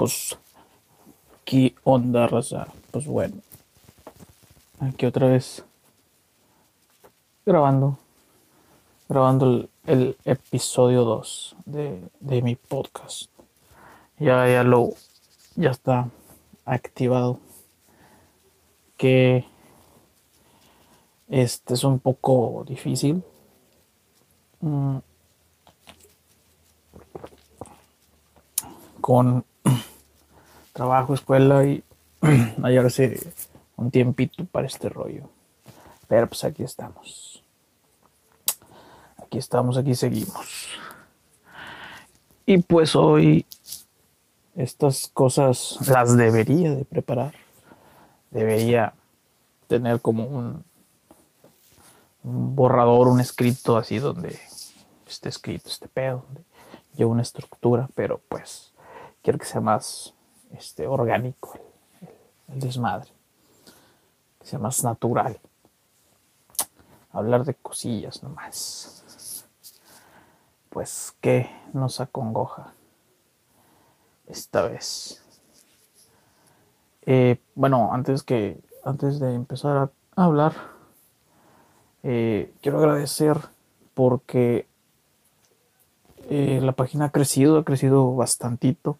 Pues, ¿qué onda, raza? Pues bueno, aquí otra vez grabando, grabando el, episodio 2 de, de, mi podcast. Ya, ya lo, ya está activado. Que este es un poco difícil. Mm. Con trabajo, escuela y hallarse un tiempito para este rollo. Pero pues aquí estamos. Aquí estamos, aquí seguimos. Y pues hoy estas cosas las debería de preparar. Debería tener como un, borrador, un escrito así donde esté escrito este pedo, donde lleva una estructura, pero pues quiero que sea más este, orgánico el, desmadre, que sea más natural. Hablar de cosillas nomás. Pues, ¿qué nos acongoja esta vez? Eh, bueno, antes que antes de empezar a hablar, eh, quiero agradecer porque eh, la página ha crecido, ha crecido bastantito.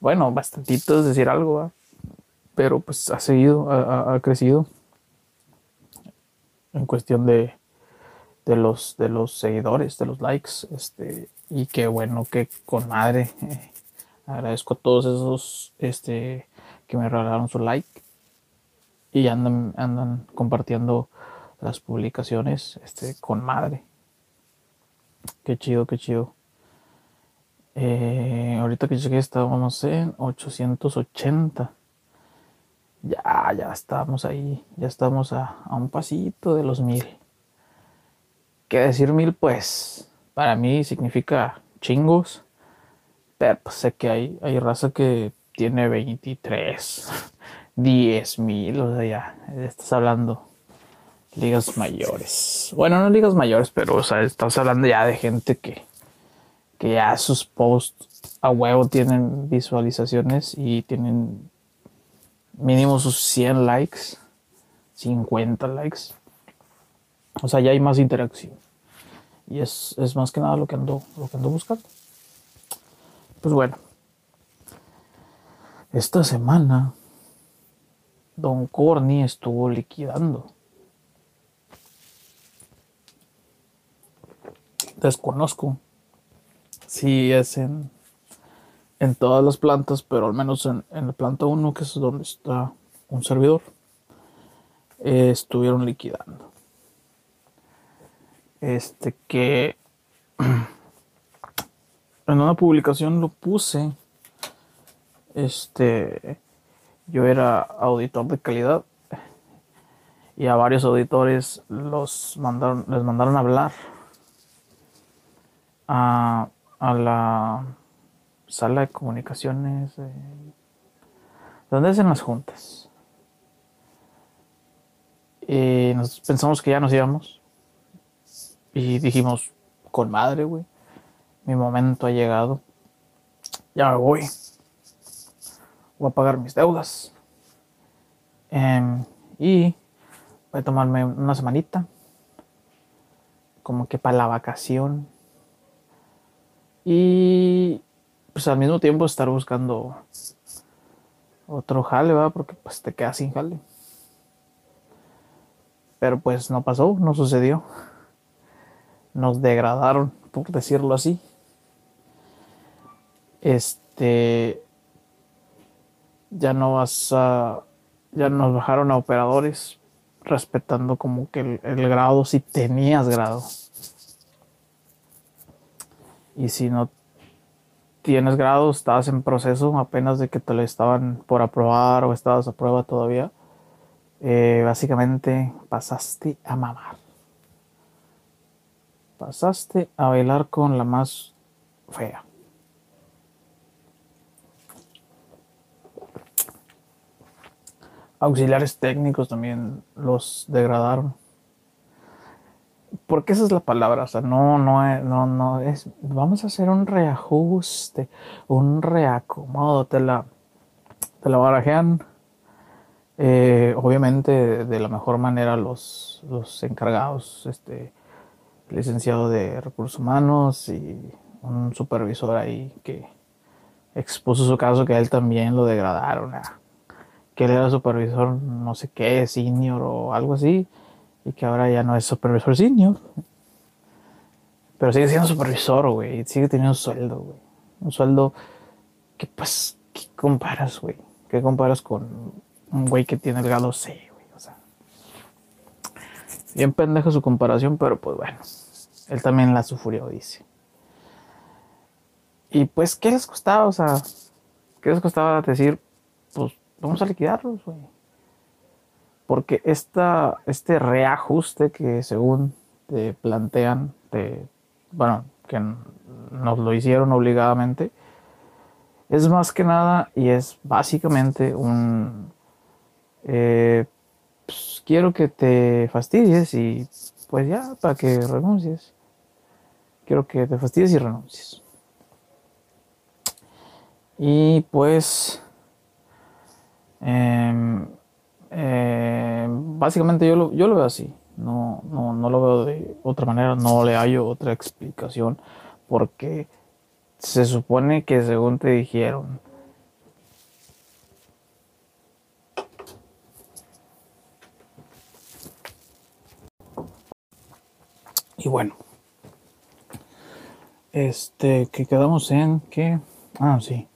Bueno, bastantito es decir algo, pero pues ha seguido, ha, ha, crecido en cuestión de, de, los, de los seguidores, de los likes, este, y qué bueno que con madre. Eh, agradezco a todos esos este, que me regalaron su like y andan, andan compartiendo las publicaciones este, con madre. Qué chido, qué chido. Eh, ahorita que llegué estábamos en 880. Ya, ya estamos ahí. Ya estamos a, a un pasito de los mil. ¿Qué decir mil? Pues para mí significa chingos. Pero pues, sé que hay, hay raza que tiene 23, 10 mil. O sea, ya estás hablando ligas mayores. Bueno, no ligas mayores, pero o sea, estás hablando ya de gente que, que ya sus posts a huevo tienen visualizaciones y tienen mínimo sus 100 likes, 50 likes. O sea, ya hay más interacción. Y es, es más que nada lo que ando, lo que ando buscando. Pues bueno. Esta semana Don Corny estuvo liquidando. desconozco si es en, en todas las plantas, pero al menos en, en la planta 1, que es donde está un servidor, eh, estuvieron liquidando. Este que en una publicación lo puse. Este yo era auditor de calidad y a varios auditores los mandaron, les mandaron a hablar a, a la sala de comunicaciones donde hacen las juntas. Y nos pensamos que ya nos íbamos. Y dijimos, con madre, güey. Mi momento ha llegado. Ya me voy. Voy a pagar mis deudas. Eh, y voy a tomarme una semanita. Como que para la vacación y pues al mismo tiempo estar buscando otro jale, ¿va? Porque pues te quedas sin jale. Pero pues no pasó, no sucedió. Nos degradaron, por decirlo así. Este ya no vas a ya nos bajaron a operadores respetando como que el, el grado si tenías grado y si no tienes grado, estabas en proceso apenas de que te lo estaban por aprobar o estabas a prueba todavía, eh, básicamente pasaste a mamar. Pasaste a bailar con la más fea. Auxiliares técnicos también los degradaron porque esa es la palabra, o sea, no, no, es, no, no es, vamos a hacer un reajuste, un reacomodo, te la, te la barajean, eh, obviamente de, la mejor manera los, los encargados, este, licenciado de recursos humanos y un supervisor ahí que expuso su caso que a él también lo degradaron, que él era supervisor no sé qué, senior o algo así, y que ahora ya no es supervisor senior. Pero sigue siendo supervisor, güey. Sigue teniendo sueldo, güey. Un sueldo que, pues, ¿qué comparas, güey? ¿Qué comparas con un güey que tiene el grado C, güey? O sea, bien pendejo su comparación, pero pues bueno. Él también la sufrió, dice. Y pues, ¿qué les costaba? O sea, ¿qué les costaba decir, pues, vamos a liquidarlos, güey? Porque esta, este reajuste que según te plantean, bueno, que nos lo hicieron obligadamente, es más que nada y es básicamente un... Eh, pues, quiero que te fastidies y pues ya, para que renuncies. Quiero que te fastidies y renuncies. Y pues... Em, eh, básicamente yo lo, yo lo veo así. No, no, no lo veo de otra manera, no le hallo otra explicación. Porque se supone que según te dijeron, Y bueno, este, que quedamos en que, ah, sí,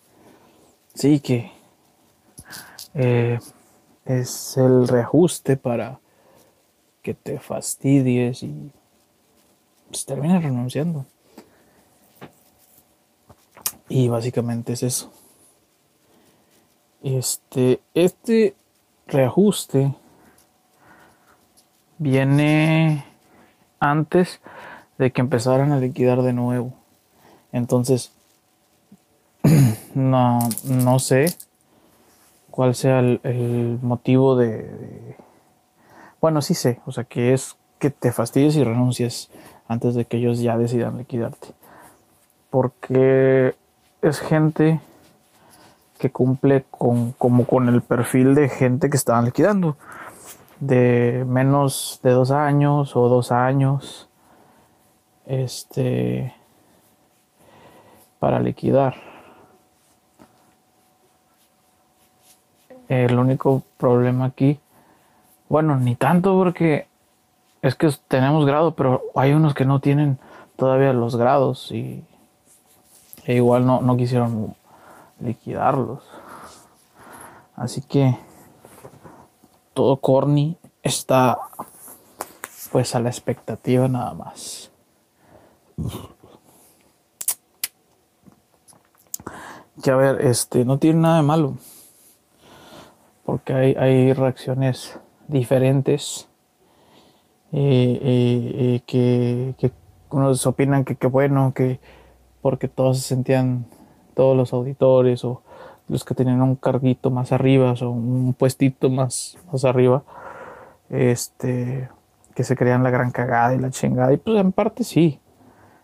sí, que eh, es el reajuste para que te fastidies y pues, termines renunciando. Y básicamente es eso. Este, este reajuste viene antes de que empezaran a liquidar de nuevo. Entonces, no, no sé cuál sea el, motivo de, Bueno, sí sé, o sea, que es que te fastidies y renuncies antes de que ellos ya decidan liquidarte. Porque es gente que cumple con, como con el perfil de gente que estaban liquidando. De menos de dos años o dos años. Este. Para liquidar. El único problema aquí, bueno, ni tanto porque es que tenemos grado, pero hay unos que no tienen todavía los grados y e igual no, no quisieron liquidarlos. Así que todo corny está pues a la expectativa nada más. Que a ver, este no tiene nada de malo porque hay, reacciones diferentes y, que, unos opinan que qué bueno, que porque todos se sentían, todos los auditores o los que tenían un carguito más arriba o un puestito más, más arriba, este, que se creían la gran cagada y la chingada. Y pues en parte sí,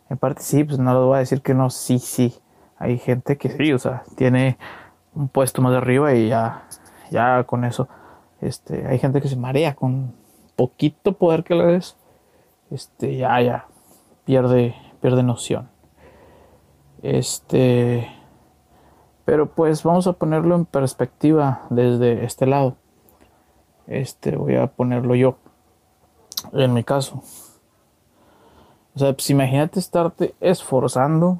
en parte sí, pues no lo voy a decir que no, sí, sí. Hay gente que sí, o sea, tiene un puesto más arriba y ya ya con eso, este, hay gente que se marea con poquito poder que le des, este, ya, ya, pierde, pierde noción. Este, pero pues vamos a ponerlo en perspectiva desde este lado. Este, voy a ponerlo yo, en mi caso. O sea, pues imagínate estarte esforzando,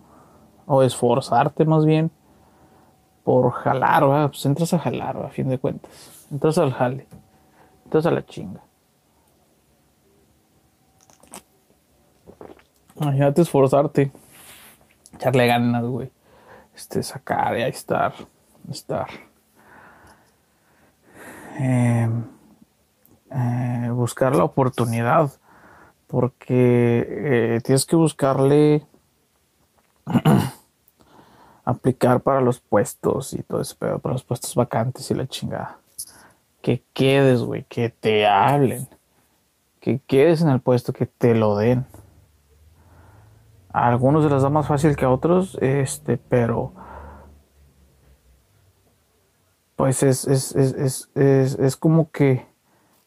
o esforzarte más bien, por jalar, pues entras a jalar, a fin de cuentas. Entras al jale, entras a la chinga. Imagínate esforzarte, echarle ganas, güey. Este, sacar y ahí estar, estar. Em, eh, buscar la oportunidad, porque eh, tienes que buscarle aplicar para los puestos y todo ese pedo, para los puestos vacantes y la chingada. Que quedes, güey, que te hablen. que quedes en el puesto, que te lo den. A algunos se les da más fácil que a otros, este, pero pues es, es, es, es, como que,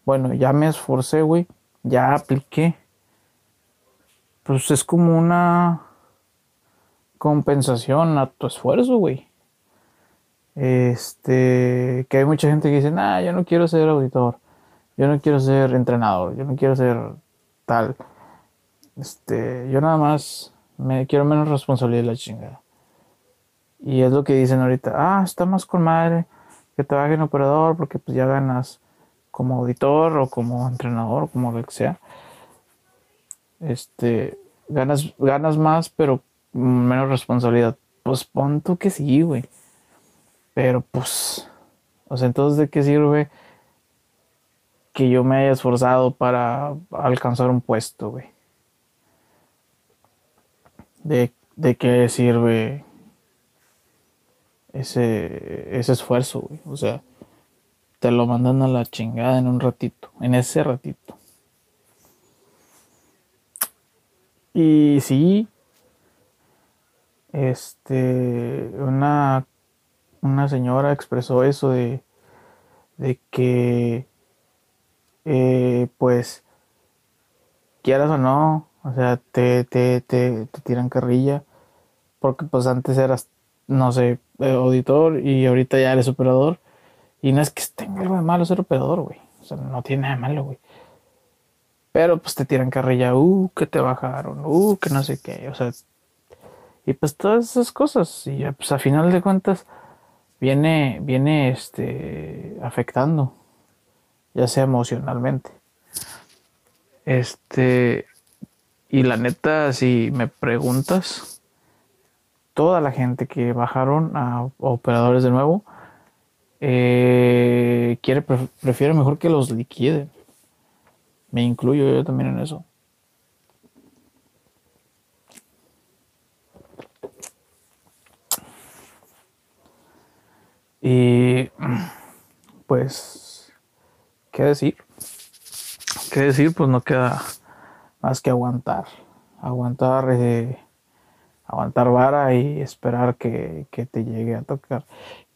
bueno, ya me esforcé, güey, ya apliqué. Pues es como una compensación a tu esfuerzo, güey. Este, que hay mucha gente que dice, nah, yo no quiero ser auditor, yo no quiero ser entrenador, yo no quiero ser tal. Este, yo nada más me quiero menos responsabilidad de la chingada. Y es lo que dicen ahorita, ah, está más con madre que trabaje en operador porque pues ya ganas como auditor o como entrenador, como lo que sea. Este, ganas, ganas más, pero menos responsabilidad. Pues pon tú que sí, güey. Pero pues, o sea, entonces de qué sirve que yo me haya esforzado para alcanzar un puesto, güey. De, de qué sirve ese, ese esfuerzo, güey. O sea, te lo mandan a la chingada en un ratito, en ese ratito. Y sí, este, una, una señora expresó eso de, de que, eh, pues, quieras o no, o sea, te, te, te, te tiran carrilla, porque pues antes eras, no sé, eh, auditor y ahorita ya eres operador. Y no es que tenga algo de malo ser operador, güey. O sea, no tiene nada de malo, güey. Pero pues te tiran carrilla, uh, que te bajaron, uh, que no sé qué. O sea, y pues todas esas cosas. Y pues a final de cuentas, viene, viene este, afectando, ya sea emocionalmente. Este, y la neta, si me preguntas, toda la gente que bajaron a operadores de nuevo eh, quiere prefiere mejor que los liquiden. Me incluyo yo también en eso. Y pues, ¿qué decir? ¿Qué decir? Pues no queda más que aguantar. Aguantar eh, aguantar vara y esperar que, te llegue a tocar.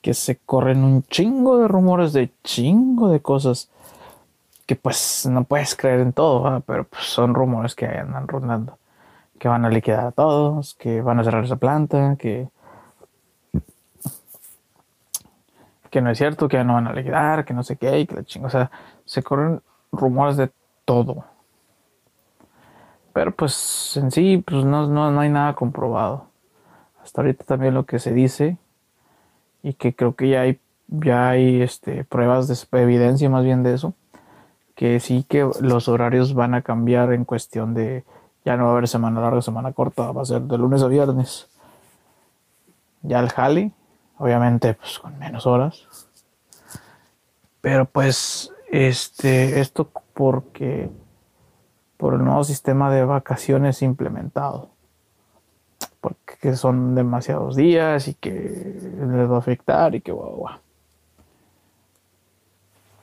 Que se corren un chingo de rumores de chingo de cosas que pues no puedes creer en todo, pero pues son rumores que andan rondando. Que van a liquidar a todos, que van a cerrar esa planta, que, que no es cierto, que ya no van a liquidar, que no sé qué, y que la chingo. O sea, se corren rumores de todo. Pero pues en sí, pues no, no, hay nada comprobado. Hasta ahorita también lo que se dice, y que creo que ya hay, ya hay este, pruebas de evidencia más bien de eso, que sí que los horarios van a cambiar en cuestión de, ya no va a haber semana larga, semana corta, va a ser de lunes a viernes. Ya el jale, obviamente pues con menos horas. Pero pues, este, esto porque por el nuevo sistema de vacaciones implementado. Porque son demasiados días y que les va a afectar y que guau, guau.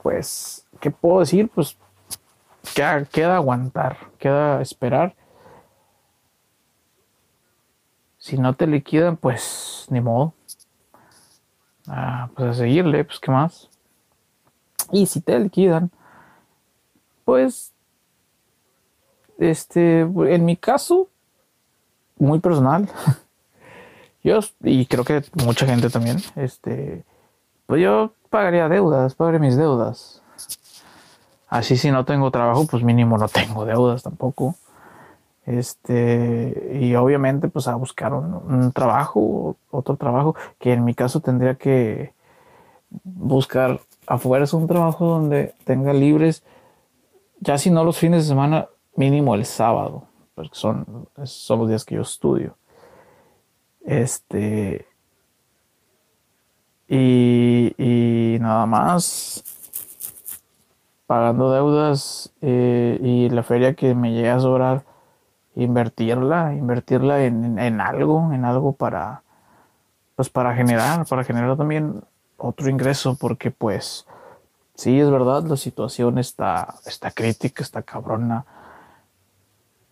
Pues, ¿qué puedo decir? Pues queda, queda aguantar, queda esperar. Si no te liquidan, pues ni modo. Ah, pues a seguirle, pues qué más. Y si te liquidan, pues este, en mi caso, muy personal, yo, y creo que mucha gente también, este, pues yo pagaría deudas, pagaría mis deudas. Así si no tengo trabajo, pues mínimo no tengo deudas tampoco. Este, y obviamente pues a buscar un, trabajo, otro trabajo, que en mi caso tendría que buscar afuera un trabajo donde tenga libres, ya si no los fines de semana, mínimo el sábado, porque son, son los días que yo estudio. Este. Y, nada más. Pagando deudas eh, y la feria que me llega a sobrar, invertirla, invertirla en, en, algo, en algo para, pues para generar, para generar también otro ingreso, porque pues sí, es verdad, la situación está, está crítica, está cabrona.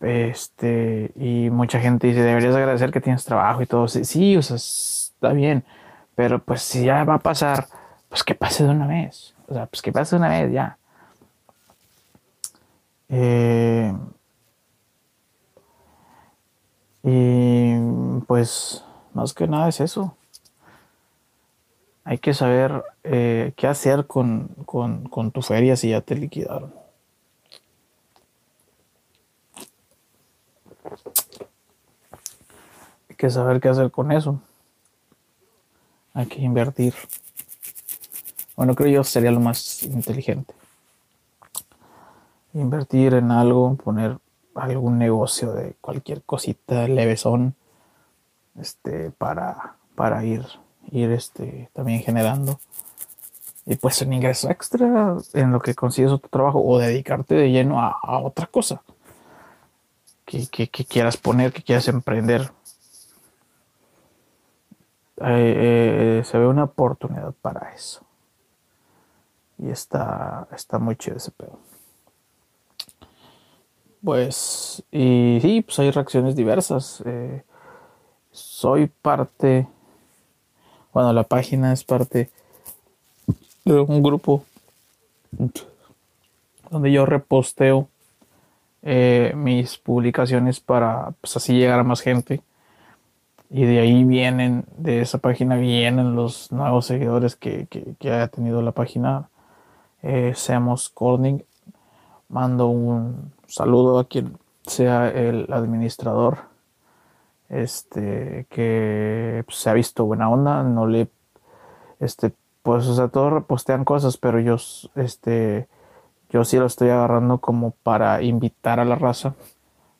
Este, y mucha gente dice, deberías agradecer que tienes trabajo y todo. Sí, o sea, está bien, pero pues si ya va a pasar, pues que pase de una vez. O sea, pues que pase de una vez ya. Eh, y pues más que nada es eso. Hay que saber eh, qué hacer con, con tu feria si ya te liquidaron. Hay que saber qué hacer con eso. Hay que invertir. Bueno, creo yo sería lo más inteligente. Invertir en algo, poner algún negocio de cualquier cosita levesón este para para ir ir este también generando y pues un ingreso extra en lo que consigues otro trabajo o dedicarte de lleno a, otra cosa que, quieras poner, que quieras emprender. Eh, eh, se ve una oportunidad para eso. Y está, está muy chido ese pedo. Pues, y sí, pues hay reacciones diversas. Eh, soy parte, bueno, la página es parte de un grupo donde yo reposteo eh, mis publicaciones para pues, así llegar a más gente. Y de ahí vienen, de esa página vienen los nuevos seguidores que, que, ha tenido la página. Eh, Seamos Corning. Mando un saludo a quien sea el administrador. Este, que pues, se ha visto buena onda. No le, este, pues, o sea, todos repostean cosas, pero yo, este, yo sí lo estoy agarrando como para invitar a la raza.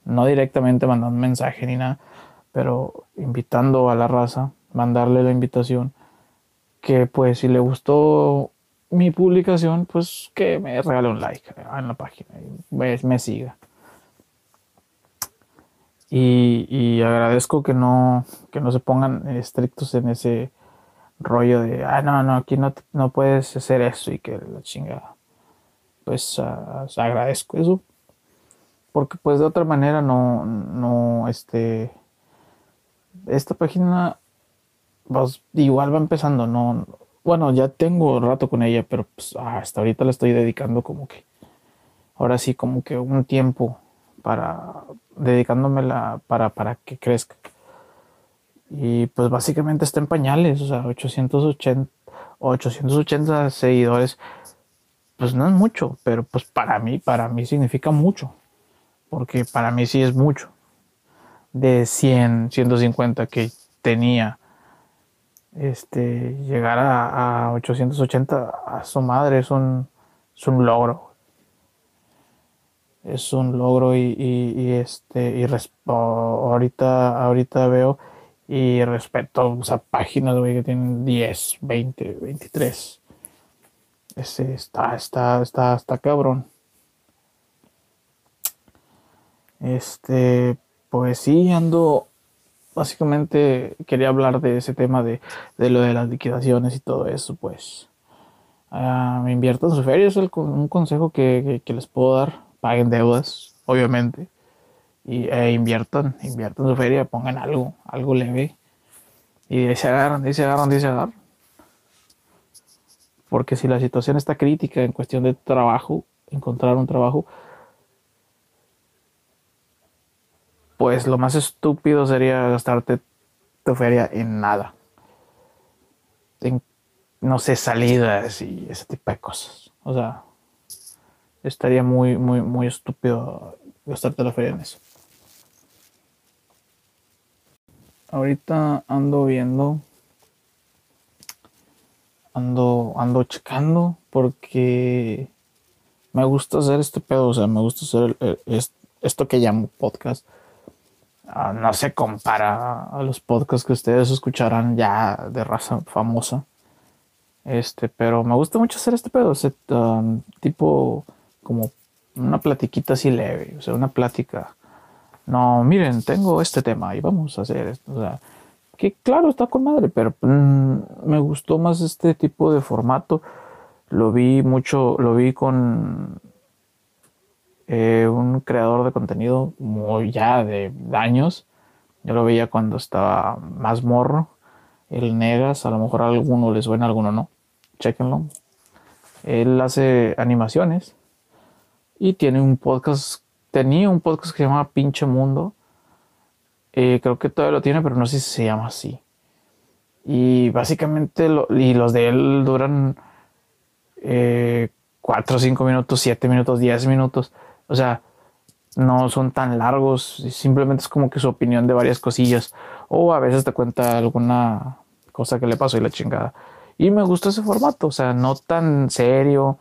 No directamente mandando un mensaje ni nada, pero invitando a la raza, mandarle la invitación. Que pues si le gustó mi publicación, pues que me regale un like en la página y me, siga. Y, agradezco que no, que no se pongan estrictos en ese rollo de, ah, no, no, aquí no, no puedes hacer eso y que la chingada pues agradezco eso. Porque pues de otra manera no, no, este, esta página pues, igual va empezando, no, bueno, ya tengo rato con ella, pero pues, hasta ahorita la estoy dedicando como que, ahora sí, como que un tiempo para, dedicándomela para, para que crezca. Y pues básicamente está en pañales, o sea, 880, 880 seguidores pues no es mucho, pero pues para mí, para mí significa mucho, porque para mí sí es mucho. De 100, 150 que tenía, este, llegar a, 880 a su madre es un, es un logro. Es un logro y, y, este, y ahorita, ahorita veo y respeto a páginas, que tienen 10, 20, 23 ese está, está, está, está cabrón. Este, pues sí, ando. Básicamente quería hablar de ese tema de, lo de las liquidaciones y todo eso, pues. Uh, me inviertan su feria, es un consejo que, les puedo dar. Paguen deudas, obviamente. Y e inviertan, inviertan su feria, pongan algo, algo leve. Y de se agarran, de se agarran, de se agarran. Porque si la situación está crítica en cuestión de trabajo, encontrar un trabajo, pues lo más estúpido sería gastarte tu feria en nada. En, no sé, salidas y ese tipo de cosas. O sea, estaría muy, muy, muy estúpido gastarte la feria en eso. Ahorita ando viendo ando, ando checando porque me gusta hacer este pedo, o sea, me gusta hacer esto que llamo podcast. Ah, no se compara a los podcasts que ustedes escucharán ya de raza famosa. Este, pero me gusta mucho hacer este pedo, ese, um, tipo como una platiquita así leve, o sea, una plática. No, miren, tengo este tema y vamos a hacer esto. O sea, que claro, está con madre, pero mm, me gustó más este tipo de formato. Lo vi mucho, lo vi con eh, un creador de contenido muy ya de años. Yo lo veía cuando estaba más morro. El Negas, a lo mejor a alguno les suena, a alguno no. Chequenlo. Él hace animaciones y tiene un podcast. Tenía un podcast que se llama Pinche Mundo. Eh, creo que todavía lo tiene, pero no sé si se llama así. Y básicamente, los de él duran 4, 5 minutos, 7 minutos, 10 minutos. O sea, no son tan largos, simplemente es como que su opinión de varias cosillas. O a veces te cuenta alguna cosa que le pasó y la chingada. Y me gusta ese formato, o sea, no tan serio,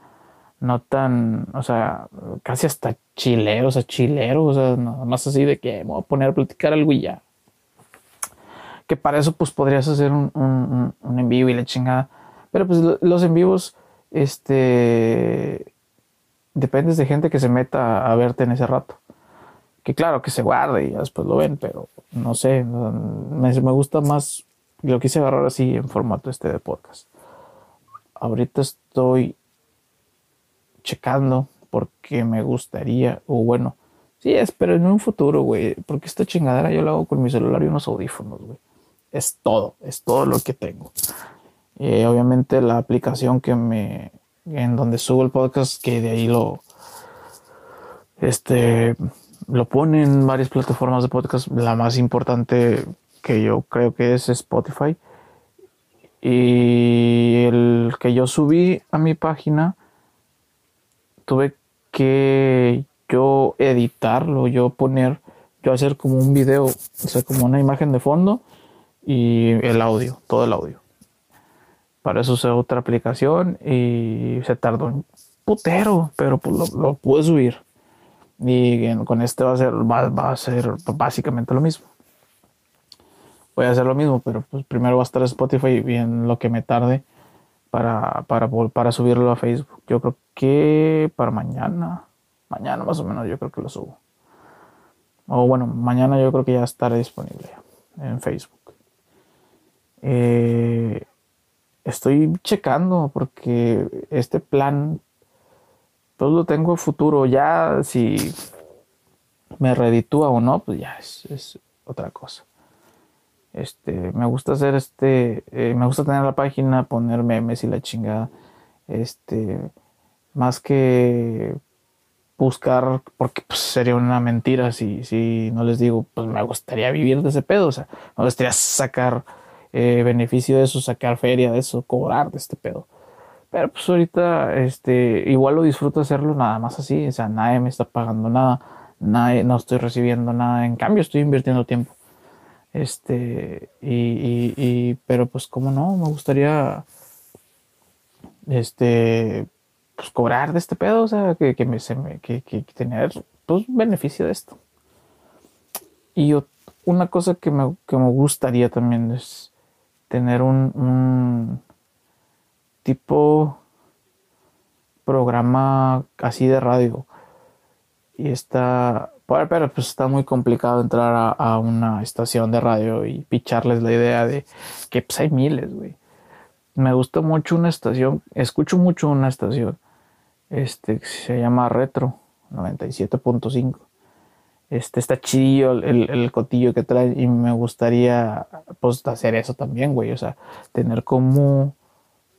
no tan, o sea, casi hasta chilero, o sea, chilero, o sea, nada más así de que me voy a poner a platicar algo y ya. Que para eso, pues podrías hacer un, un, un en vivo y la chingada. Pero pues los en vivos, este, dependes de gente que se meta a verte en ese rato. Que claro, que se guarde y después lo ven, pero no sé, me, gusta más, lo quise agarrar así en formato este de podcast. Ahorita estoy checando porque me gustaría, o bueno, sí es, pero en un futuro, güey, porque esta chingadera yo la hago con mi celular y unos audífonos, güey. Es todo, es todo lo que tengo. Eh, obviamente la aplicación que me, en donde subo el podcast, que de ahí lo, este, lo pone en varias plataformas de podcast. La más importante que yo creo que es Spotify. Y el que yo subí a mi página, tuve que yo editarlo, yo poner, yo hacer como un video, o sea, como una imagen de fondo y el audio, todo el audio. Para eso usé otra aplicación y se tardó un putero, pero pues lo, pude subir. Y con este va a ser, va, a ser básicamente lo mismo. Voy a hacer lo mismo, pero pues primero va a estar Spotify y en lo que me tarde para, para, para subirlo a Facebook. Yo creo que para mañana, mañana más o menos, yo creo que lo subo. O bueno, mañana yo creo que ya estará disponible en Facebook. Eh, estoy checando porque este plan pues, lo tengo futuro. Ya si me reditúa o no, pues ya es, otra cosa. Este, me gusta hacer este, eh, me gusta tener la página, poner memes y la chingada. Este, más que buscar, porque pues, sería una mentira si, si no les digo, pues me gustaría vivir de ese pedo, o sea, me gustaría sacar eh, beneficio de eso, sacar feria de eso, cobrar de este pedo. Pero pues ahorita este, igual lo disfruto hacerlo nada más así, o sea, nadie me está pagando nada, nadie, no estoy recibiendo nada, en cambio estoy invirtiendo tiempo. Este, y, y, pero pues como no, me gustaría este, pues cobrar de este pedo, o sea, que, que, me, se que, tener pues beneficio de esto. Y una cosa que me, que me gustaría también es tener un, tipo programa así de radio. Y está, pero pues está muy complicado entrar a, una estación de radio y picharles la idea de que pues hay miles, güey. Me gusta mucho una estación, escucho mucho una estación, este, se llama Retro 97.5 este, está chidillo el, el, cotillo que trae y me gustaría pues hacer eso también, güey, o sea, tener como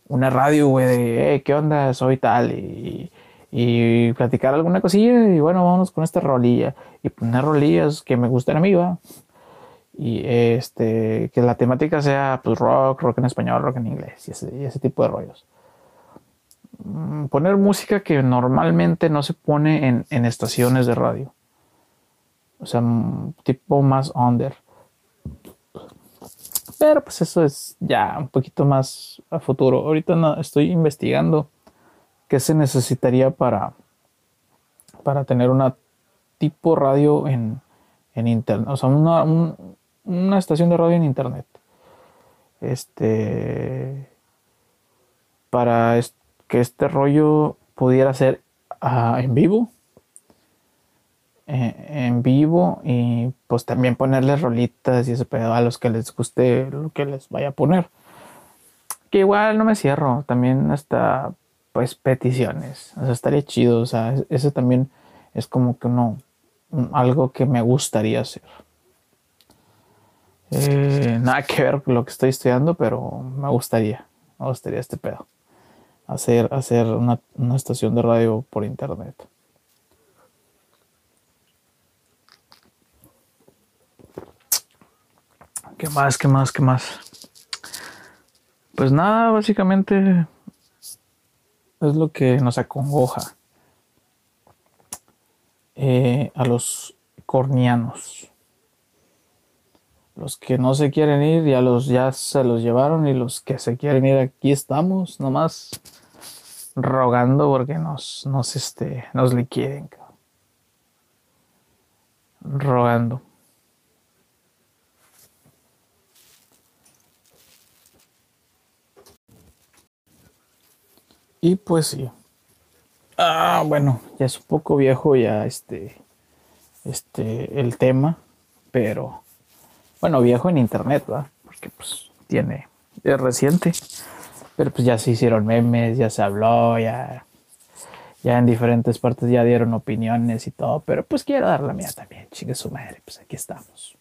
una radio, güey, de, ¿qué onda? Soy tal y, y platicar alguna cosilla y bueno, vámonos con esta rolilla y poner rolillas que me gusten a mí, va. Y este, que la temática sea pues rock, rock en español, rock en inglés y ese, ese tipo de rollos. Mm, poner música que normalmente no se pone en, en estaciones de radio o sea, tipo más under. Pero pues eso es ya un poquito más a futuro. Ahorita no, estoy investigando qué se necesitaría para, para tener una tipo radio en, en internet. O sea, una, una estación de radio en internet. Este. Para que este rollo pudiera ser ah, en vivo eh, en vivo y pues también ponerles rolitas y ese pedo a los que les guste lo que les vaya a poner. Que igual no me cierro, también hasta pues peticiones. O sea, estaría chido. O sea, ese también es como que uno, algo que me gustaría hacer. Eh, nada que ver con lo que estoy estudiando, pero me gustaría, me gustaría este pedo. Hacer, hacer una, una estación de radio por internet. ¿Qué más? ¿Qué más? ¿Qué más? Pues nada, básicamente es lo que nos acongoja eh, a los cornianos. Los que no se quieren ir ya los ya se los llevaron y los que se quieren ir aquí estamos nomás rogando porque nos nos este nos liquiden. Rogando. Y pues sí. Ah, bueno, ya es un poco viejo ya este, este, el tema, pero bueno, viejo en internet, ¿va? Porque pues tiene, es reciente, pero pues ya se hicieron memes, ya se habló, ya, ya en diferentes partes ya dieron opiniones y todo, pero pues quiero dar la mía también, chingue su madre, pues aquí estamos.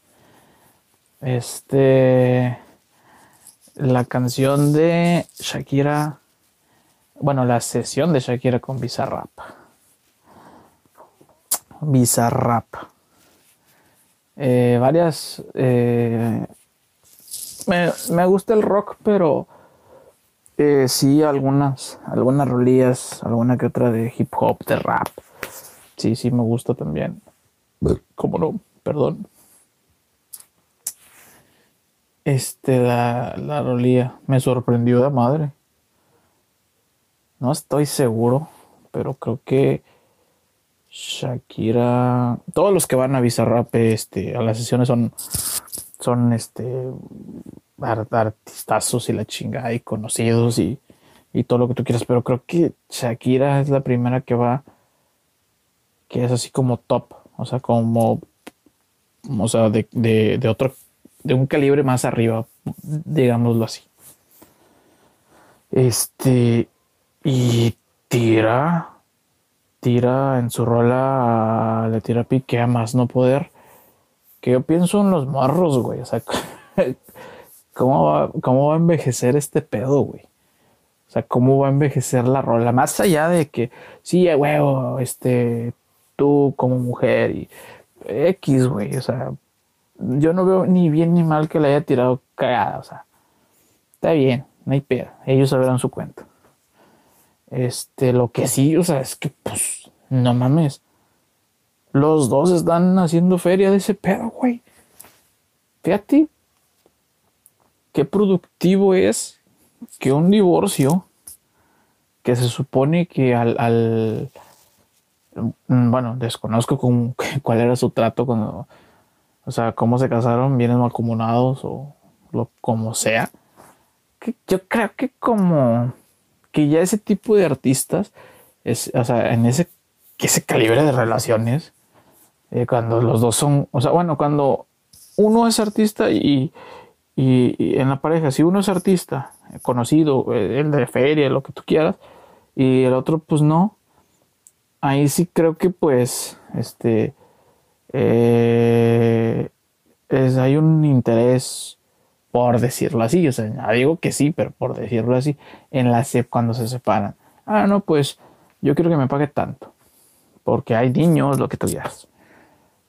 Este, la canción de Shakira bueno, la sesión de Shakira con Bizarrap. Bizarrap. Eh, varias. Eh, me, gusta el rock, pero eh, sí, algunas, algunas rolillas, alguna que otra de hip hop, de rap. Sí, sí, me gusta también. ¿Cómo no? Perdón. Este, la, la rolilla me sorprendió de madre. No estoy seguro, pero creo que Shakira, todos los que van a Bizarrap este, a las sesiones son, son este, artistazos y la chingada y conocidos y, todo lo que tú quieras, pero creo que Shakira es la primera que va, que es así como top, o sea, como, o sea, de, de otro, de un calibre más arriba, digámoslo así. Este, y tira, tira en su rola, le tira pique a más no poder. Que yo pienso en los morros, güey. O sea, ¿cómo va, ¿cómo va a envejecer este pedo, güey? O sea, ¿cómo va a envejecer la rola? Más allá de que, sí, huevo, este, tú como mujer y X, güey. O sea, yo no veo ni bien ni mal que le haya tirado cagada. O sea, está bien, no hay pedo. Ellos sabrán su cuenta. Este, lo que sí, o sea, es que, pues, no mames. Los dos están haciendo feria de ese pedo, güey. Fíjate qué productivo es que un divorcio que se supone que al, al mm, bueno, desconozco cuál era su trato cuando, o sea, cómo se casaron, bienes acumulados o lo como sea. Que yo creo que como que ya ese tipo de artistas, es, o sea, en ese, ese calibre de relaciones, eh, cuando los dos son, o sea, bueno, cuando uno es artista y, y, en la pareja, si uno es artista, conocido, eh, el de feria, lo que tú quieras, y el otro pues no, ahí sí creo que pues, este, eh, es, hay un interés por decirlo así, o sea, digo que sí, pero por decirlo así, en la SEP cuando se separan. Ah, no, pues yo quiero que me pague tanto, porque hay niños, lo que tú digas.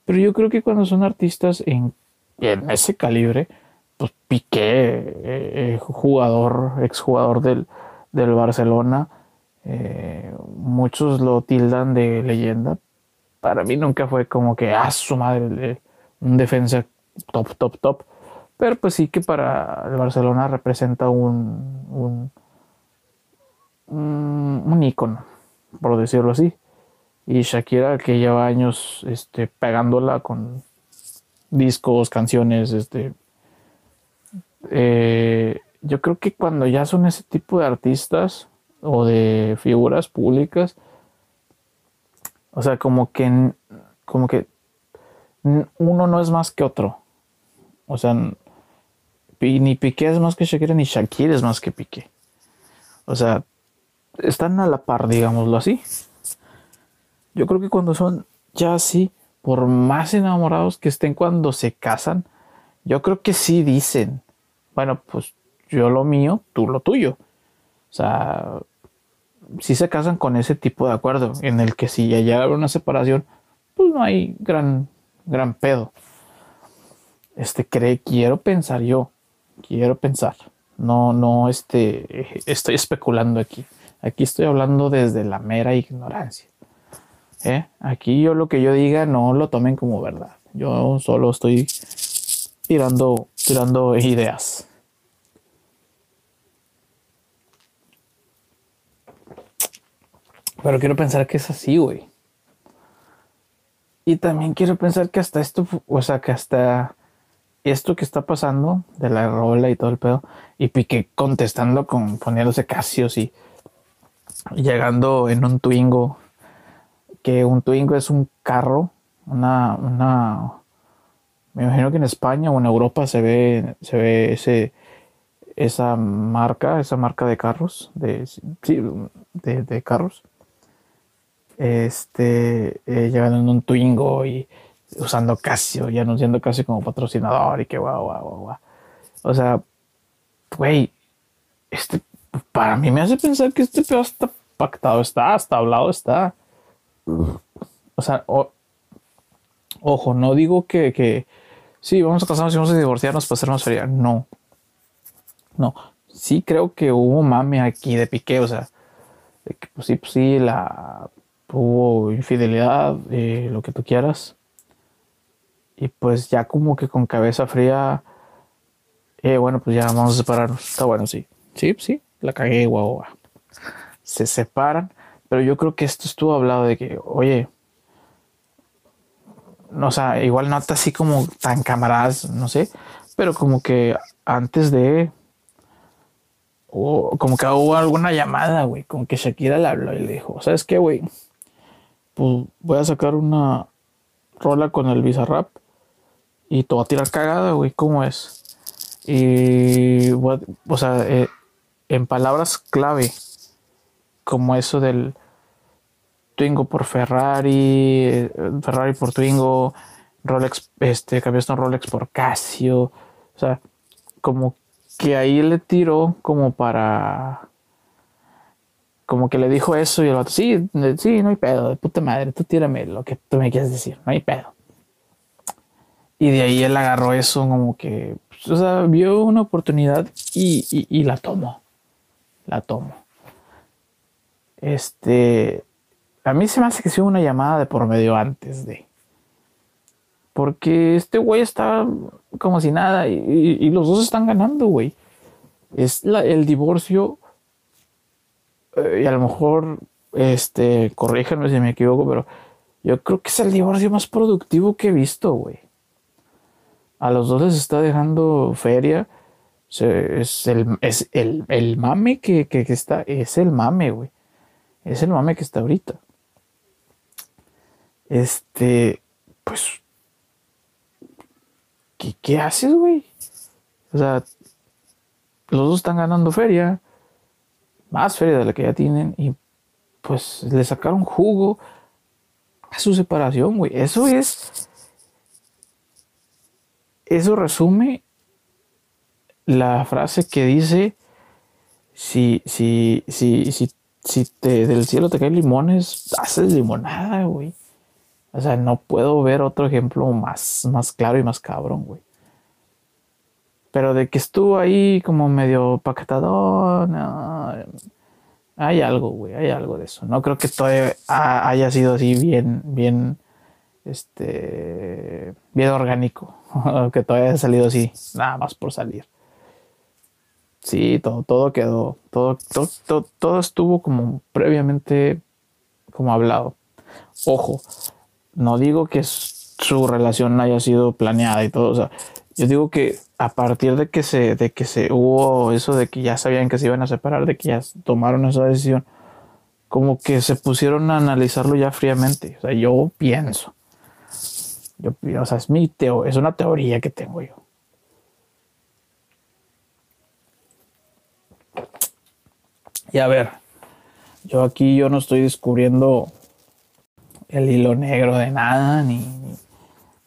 Pero yo creo que cuando son artistas en, ese calibre, pues Piqué, eh, eh, jugador, exjugador del, del Barcelona, eh, muchos lo tildan de leyenda. Para mí nunca fue como que, ah, su madre, un defensa top, top, top pero pues sí que para el Barcelona representa un, un, un, ícono, por decirlo así. Y Shakira, que lleva años este, pegándola con discos, canciones, este, eh, yo creo que cuando ya son ese tipo de artistas o de figuras públicas, o sea, como que, como que uno no es más que otro. O sea, ni Piqué es más que Shakira, ni Shakira es más que Piqué. O sea, están a la par, digámoslo así. Yo creo que cuando son ya así, por más enamorados que estén cuando se casan, yo creo que sí dicen, bueno, pues yo lo mío, tú lo tuyo. O sea, si se casan con ese tipo de acuerdo, en el que si ya llega una separación, pues no hay gran, gran pedo. Este cree, quiero pensar yo, quiero pensar. No, no, este, estoy especulando aquí. Aquí estoy hablando desde la mera ignorancia. ¿eh? Aquí yo lo que yo diga no lo tomen como verdad. Yo solo estoy tirando, tirando ideas. Pero quiero pensar que es así, güey. Y también quiero pensar que hasta esto, o sea, que hasta esto que está pasando de la rola y todo el pedo, y Piqué contestando con poniéndose casios y llegando en un Twingo, que un Twingo es un carro, una, una, me imagino que en España o en Europa se ve, se ve ese, esa marca, esa marca de carros, de, sí, de, de carros. Este, eh, llegando en un Twingo y usando Casio y anunciando Casio como patrocinador y que guau, guau, guau, guau. O sea, güey, este, para mí me hace pensar que este pedo está pactado, está, hasta hablado está. O sea, ojo, no digo que, que sí, vamos a casarnos y vamos a divorciarnos para hacernos feria. No. No. Sí creo que hubo mame aquí de pique, o sea, de que pues sí, pues sí, la hubo infidelidad, eh, lo que tú quieras. Y pues ya como que con cabeza fría, eh, bueno, pues ya vamos a separarnos. Está bueno, sí. Sí, sí, la cagué, guau. Se separan, pero yo creo que esto estuvo hablado de que, oye, o sea, igual no está así como tan camaradas, no sé, pero como que antes de, o como que hubo alguna llamada, güey, como que Shakira le habló y le dijo, ¿sabes qué, güey? pues voy a sacar una rola con el Bizarrap y voy a tirar cagada, güey, ¿cómo es? Y, o sea, eh, en palabras clave, como eso del Twingo por Ferrari, eh, Ferrari por Twingo, Rolex, este, cambiaste un Rolex por Casio, o sea, como que ahí le tiro como para como que le dijo eso y el otro, sí, sí, no hay pedo, de puta madre, tú tírame lo que tú me quieres decir, no hay pedo. Y de ahí él agarró eso como que, pues, o sea, vio una oportunidad y, y, la tomó, la tomó. Este, a mí se me hace que sea una llamada de por medio antes de. Porque este güey está como si nada y, y los dos están ganando, güey. Es el divorcio eh, y a lo mejor, este, corríjanme si me equivoco, pero yo creo que es el divorcio más productivo que he visto, güey. A los dos les está dejando feria. es el, es el, mame que, que, está, es el mame, güey. Es el mame que está ahorita. Este, pues, ¿qué, qué haces, güey? O sea, los dos están ganando feria más feria de la que ya tienen y pues le sacaron jugo a su separación, güey. Eso es. Eso resume la frase que dice: si, si, si, si, si te, del cielo te caen limones, haces limonada, güey. O sea, no puedo ver otro ejemplo más, más claro y más cabrón, güey. Pero de que estuvo ahí como medio paquetador, hay algo, güey, hay algo de eso. No creo que todo haya sido así bien, bien, este, bien orgánico. que todavía haya salido así, nada más por salir. Sí, todo, todo quedó, todo, todo, todo, estuvo como previamente, como hablado. Ojo, no digo que su relación haya sido planeada y todo, o sea, yo digo que a partir de que se, de que se hubo eso de que ya sabían que se iban a separar, de que ya tomaron esa decisión, como que se pusieron a analizarlo ya fríamente. O sea, yo pienso. Yo, o sea, es mi teo, es una teoría que tengo yo. Y a ver, Yo aquí yo no estoy descubriendo el hilo negro de nada, ni,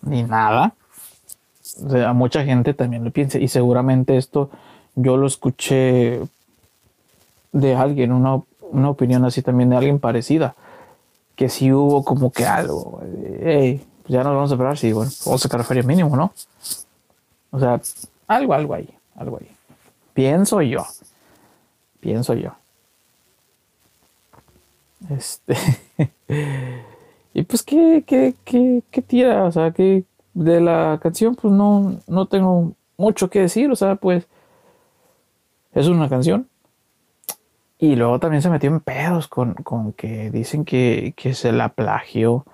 ni, nada. O sea, mucha gente también lo piensa y seguramente esto yo lo escuché de alguien, una, una opinión así también de alguien parecida, que si hubo como que algo, pues ya nos vamos a esperar, sí, bueno, vamos a sacar feria mínimo, ¿no? O sea, algo, algo ahí, algo ahí. Pienso yo, pienso yo. Este. y pues, ¿qué, qué, qué, qué tira? O sea, que de la canción, pues no, no tengo mucho que decir. O sea, pues es una canción. Y luego también se metió en pedos con, con que dicen que, que, se la plagió.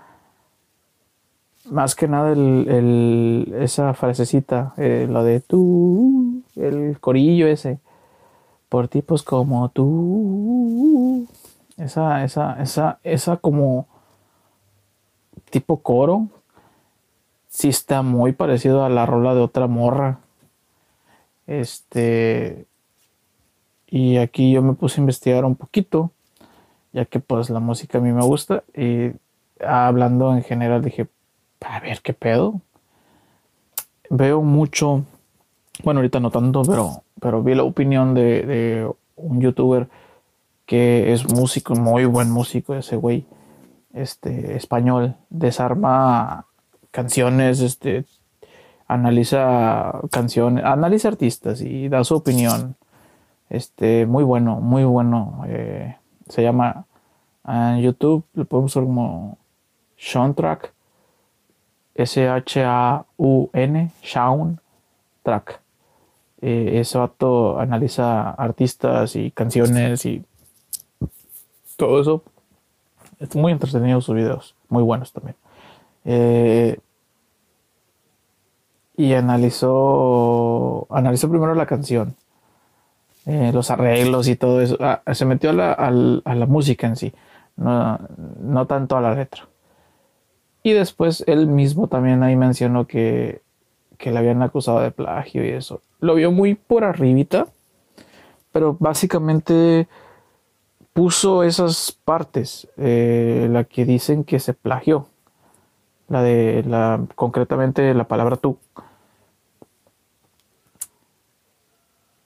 Más que nada el, esa frasecita, eh, lo de tú, el corillo ese, por tipos como tú. Esa, esa, esa, esa como tipo coro. Sí está muy parecido a la rola de otra morra. Este. Y aquí yo me puse a investigar un poquito. Ya que pues la música a mí me gusta. Y hablando en general dije, a ver qué pedo. Veo mucho. Bueno, ahorita no tanto, pero, pero vi la opinión de, un youtuber que es músico, muy buen músico ese güey, este, español, desarma canciones, este, analiza canciones, analiza artistas y da su opinión. Este, muy bueno, muy bueno. Eh, se llama en YouTube, lo podemos usar como Soundtrack, S-H-A-U-N, Shaun Track. Eh, ese vato analiza artistas y canciones y todo eso. Es muy entretenido sus videos, muy buenos también. Eh, y analizó, analizó primero la canción, eh, los arreglos y todo eso. Ah, se metió a la, música en sí, no, no tanto a la letra. Y después él mismo también ahí mencionó que, que le habían acusado de plagio y eso. Lo vio muy por arribita, pero básicamente puso esas partes, eh, la que dicen que se plagió, la de la concretamente la palabra tú.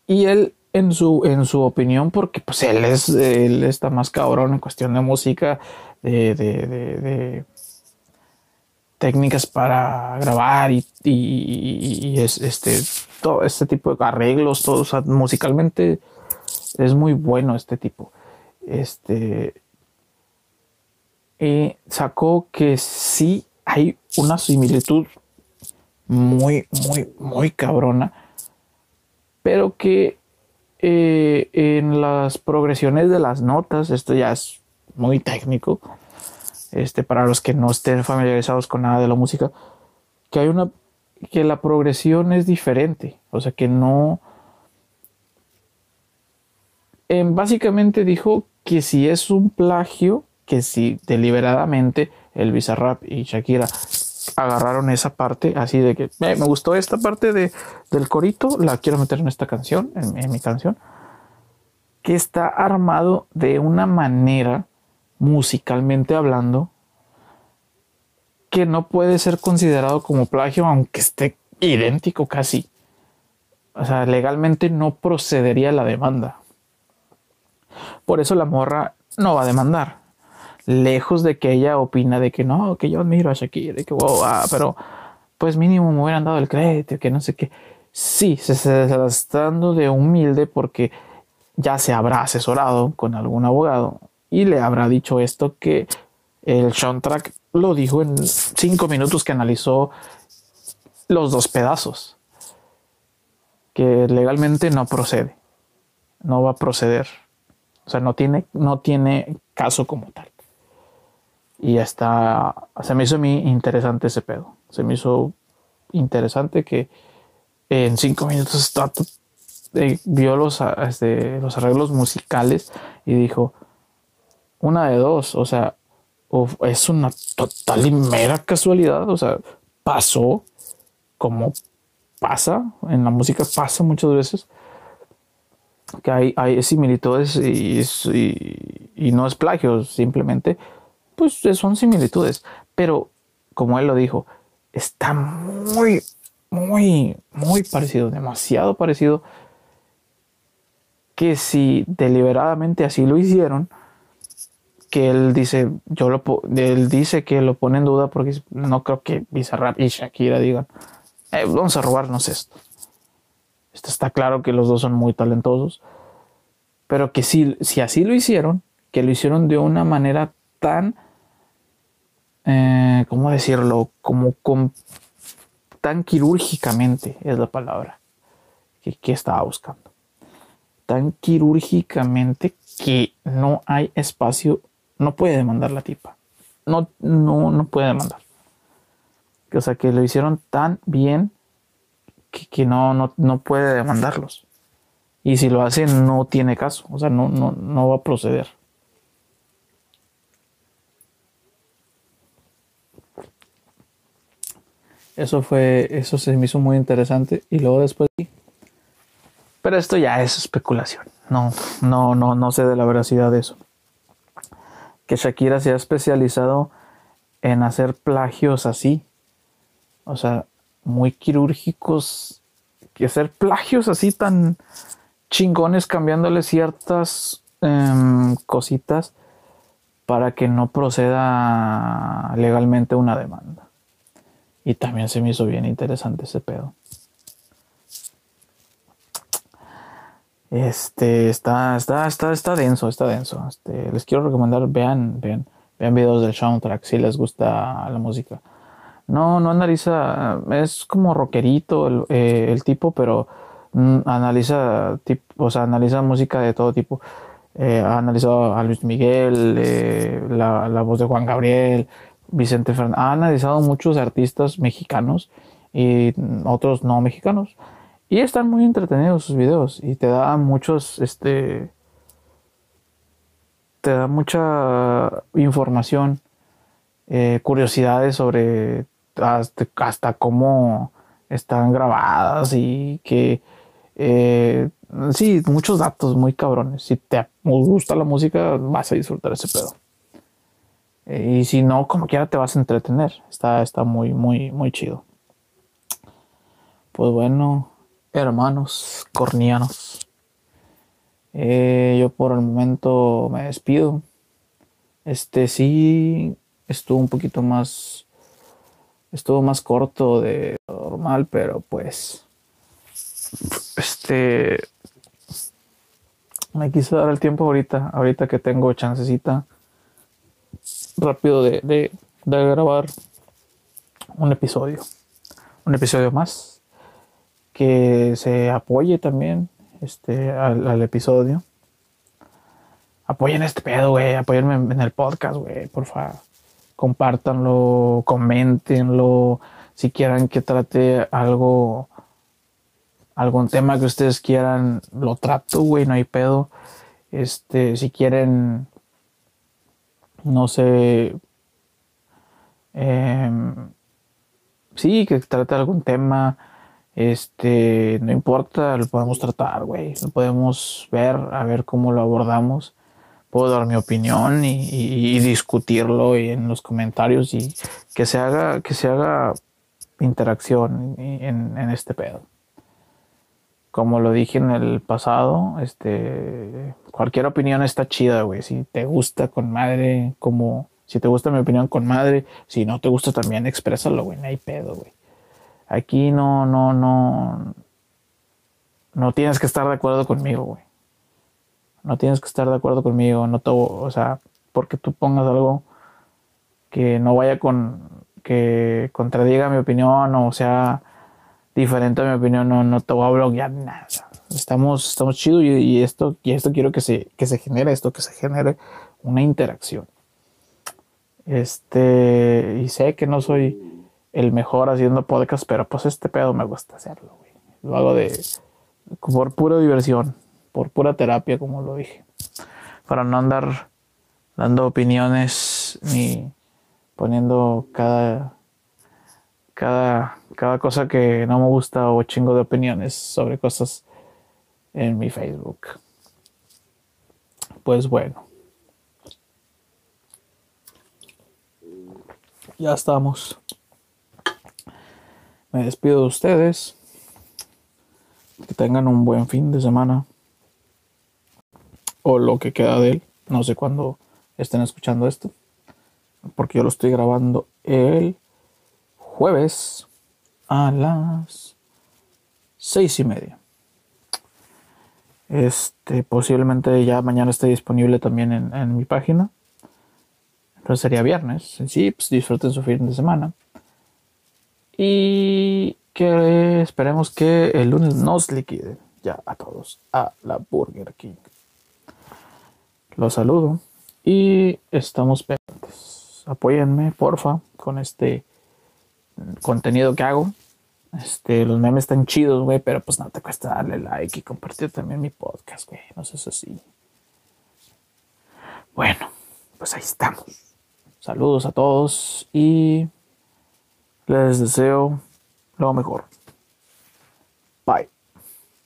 Y él en su, en su opinión, porque pues él es él está más cabrón en cuestión de música, de, de, de, técnicas para grabar y, y, es, este todo este tipo de arreglos, todos musicalmente es muy bueno este tipo. Este, eh, sacó que sí hay una similitud muy, muy, muy cabrona, pero que eh, en las progresiones de las notas, esto ya es muy técnico, este, para los que no estén familiarizados con nada de la música, que hay una, que la progresión es diferente, o sea que no, básicamente dijo que si es un plagio, que si deliberadamente el Bizarrap y Shakira agarraron esa parte así de que eh, me gustó esta parte de, del corito, la quiero meter en esta canción, en, mi canción, que está armado de una manera, musicalmente hablando, que no puede ser considerado como plagio, aunque esté idéntico casi. O sea, legalmente no procedería la demanda. Por eso la morra no va a demandar. Lejos de que ella opina de que no, que yo admiro a Shakira, de que wow, ah, pero pues mínimo me hubieran dado el crédito, que no sé qué. Sí, se, está dando de humilde porque ya se habrá asesorado con algún abogado y le habrá dicho esto que el soundtrack lo dijo en cinco minutos que analizó los dos pedazos. Que legalmente no procede. No va a proceder. O sea, no tiene, no tiene caso como tal. Y hasta se me hizo a mí interesante ese pedo. Se me hizo interesante que en cinco minutos eh, vio los, este, los arreglos musicales y dijo, una de dos, o sea, es una total y mera casualidad, o sea, pasó como pasa, en la música pasa muchas veces, que hay, hay similitudes y, y no es plagio, simplemente pues son similitudes. Pero como él lo dijo, está muy, muy, muy parecido, demasiado parecido que si deliberadamente así lo hicieron, que él dice, yo lo, él dice que lo pone en duda porque no creo que Bizarrap y Shakira digan, eh, vamos a robarnos esto. Esto está claro que los dos son muy talentosos, pero que si, si así lo hicieron, que lo hicieron de una manera tan, eh, ¿cómo decirlo? Como con, tan quirúrgicamente es la palabra que, que estaba buscando. Tan quirúrgicamente que no hay espacio no puede demandar la tipa. No, no, no puede demandar. O sea, que lo hicieron tan bien que, no, no, no, puede demandarlos. Y si lo hace, no tiene caso. O sea, no, no, no va a proceder. Eso fue, eso se me hizo muy interesante. Y luego después. Pero esto ya es especulación. No, no, no, no sé de la veracidad de eso que Shakira se ha especializado en hacer plagios así. O sea, muy quirúrgicos. Que hacer plagios así tan chingones, cambiándole ciertas em, cositas para que no proceda legalmente una demanda. Y también se me hizo bien interesante ese pedo. Este está, está, está, está denso, está denso. Este, les quiero recomendar, vean, vean, vean videos del soundtrack si les gusta la música. No, no analiza, es como rockerito el, eh, el tipo, pero mm, analiza, o sea, analiza música de todo tipo. Eh, ha analizado a Luis Miguel, eh, la, la, voz de Juan Gabriel, Vicente Fernández. Ha analizado muchos artistas mexicanos y otros no mexicanos. Y están muy entretenidos sus videos y te da muchos, este, te da mucha información, eh, curiosidades sobre hasta, cómo están grabadas y que, eh, sí, muchos datos muy cabrones. Si te gusta la música, vas a disfrutar ese pedo. Eh, y si no, como quiera te vas a entretener. Está, está muy, muy, muy chido. Pues bueno, hermanos cornianos. Eh, yo por el momento me despido. Este sí estuvo un poquito más. Estuvo más corto de normal, pero pues. Este. Me quise dar el tiempo ahorita, ahorita que tengo chancecita rápido de, de grabar un episodio. Un episodio más que se apoye también este, al, episodio. Apoyen este pedo, güey. Apoyenme en el podcast, güey. Por favor. Compártanlo, coméntenlo. Si quieran que trate algo, algún tema que ustedes quieran, lo trato, güey. No hay pedo. Este, si quieren, no sé, eh, sí, que trate algún tema este, no importa, lo podemos tratar, güey. Lo podemos ver, a ver cómo lo abordamos. Puedo dar mi opinión y, discutirlo en los comentarios y que se haga, que se haga interacción en, en este pedo. Como lo dije en el pasado, este, cualquier opinión está chida, güey. Si te gusta con madre, como si te gusta mi opinión con madre, si no te gusta también exprésalo, güey. No hay pedo, güey. Aquí no, no, no, no tienes que estar de acuerdo conmigo, güey. No tienes que estar de acuerdo conmigo, no todo, o sea, porque tú pongas algo que no vaya con, que contradiga mi opinión o sea diferente a mi opinión, no, no te voy a bloquear nada. estamos, estamos chidos y, esto, y esto quiero que se, que se genere, esto que se genere una interacción. Este, y sé que no soy el mejor haciendo podcast, pero pues este pedo me gusta hacerlo, güey. Lo hago de por pura diversión, por pura terapia, como lo dije. Para no andar dando opiniones ni poniendo cada cada cada cosa que no me gusta o chingo de opiniones sobre cosas en mi Facebook. Pues bueno. Ya estamos. Me despido de ustedes. Que tengan un buen fin de semana. O lo que queda de él. No sé cuándo estén escuchando esto. Porque yo lo estoy grabando el jueves a las seis y media. Este, posiblemente ya mañana esté disponible también en, en mi página. Entonces sería viernes. Sí, pues disfruten su fin de semana. Y que esperemos que el lunes nos liquide ya a todos a la Burger King. Los saludo y estamos pendientes. Apóyenme, porfa, con este contenido que hago. Este, los memes están chidos, güey, pero pues no te cuesta darle like y compartir también mi podcast, güey. No sé si. Bueno, pues ahí estamos. Saludos a todos y les deseo lo mejor. Bye.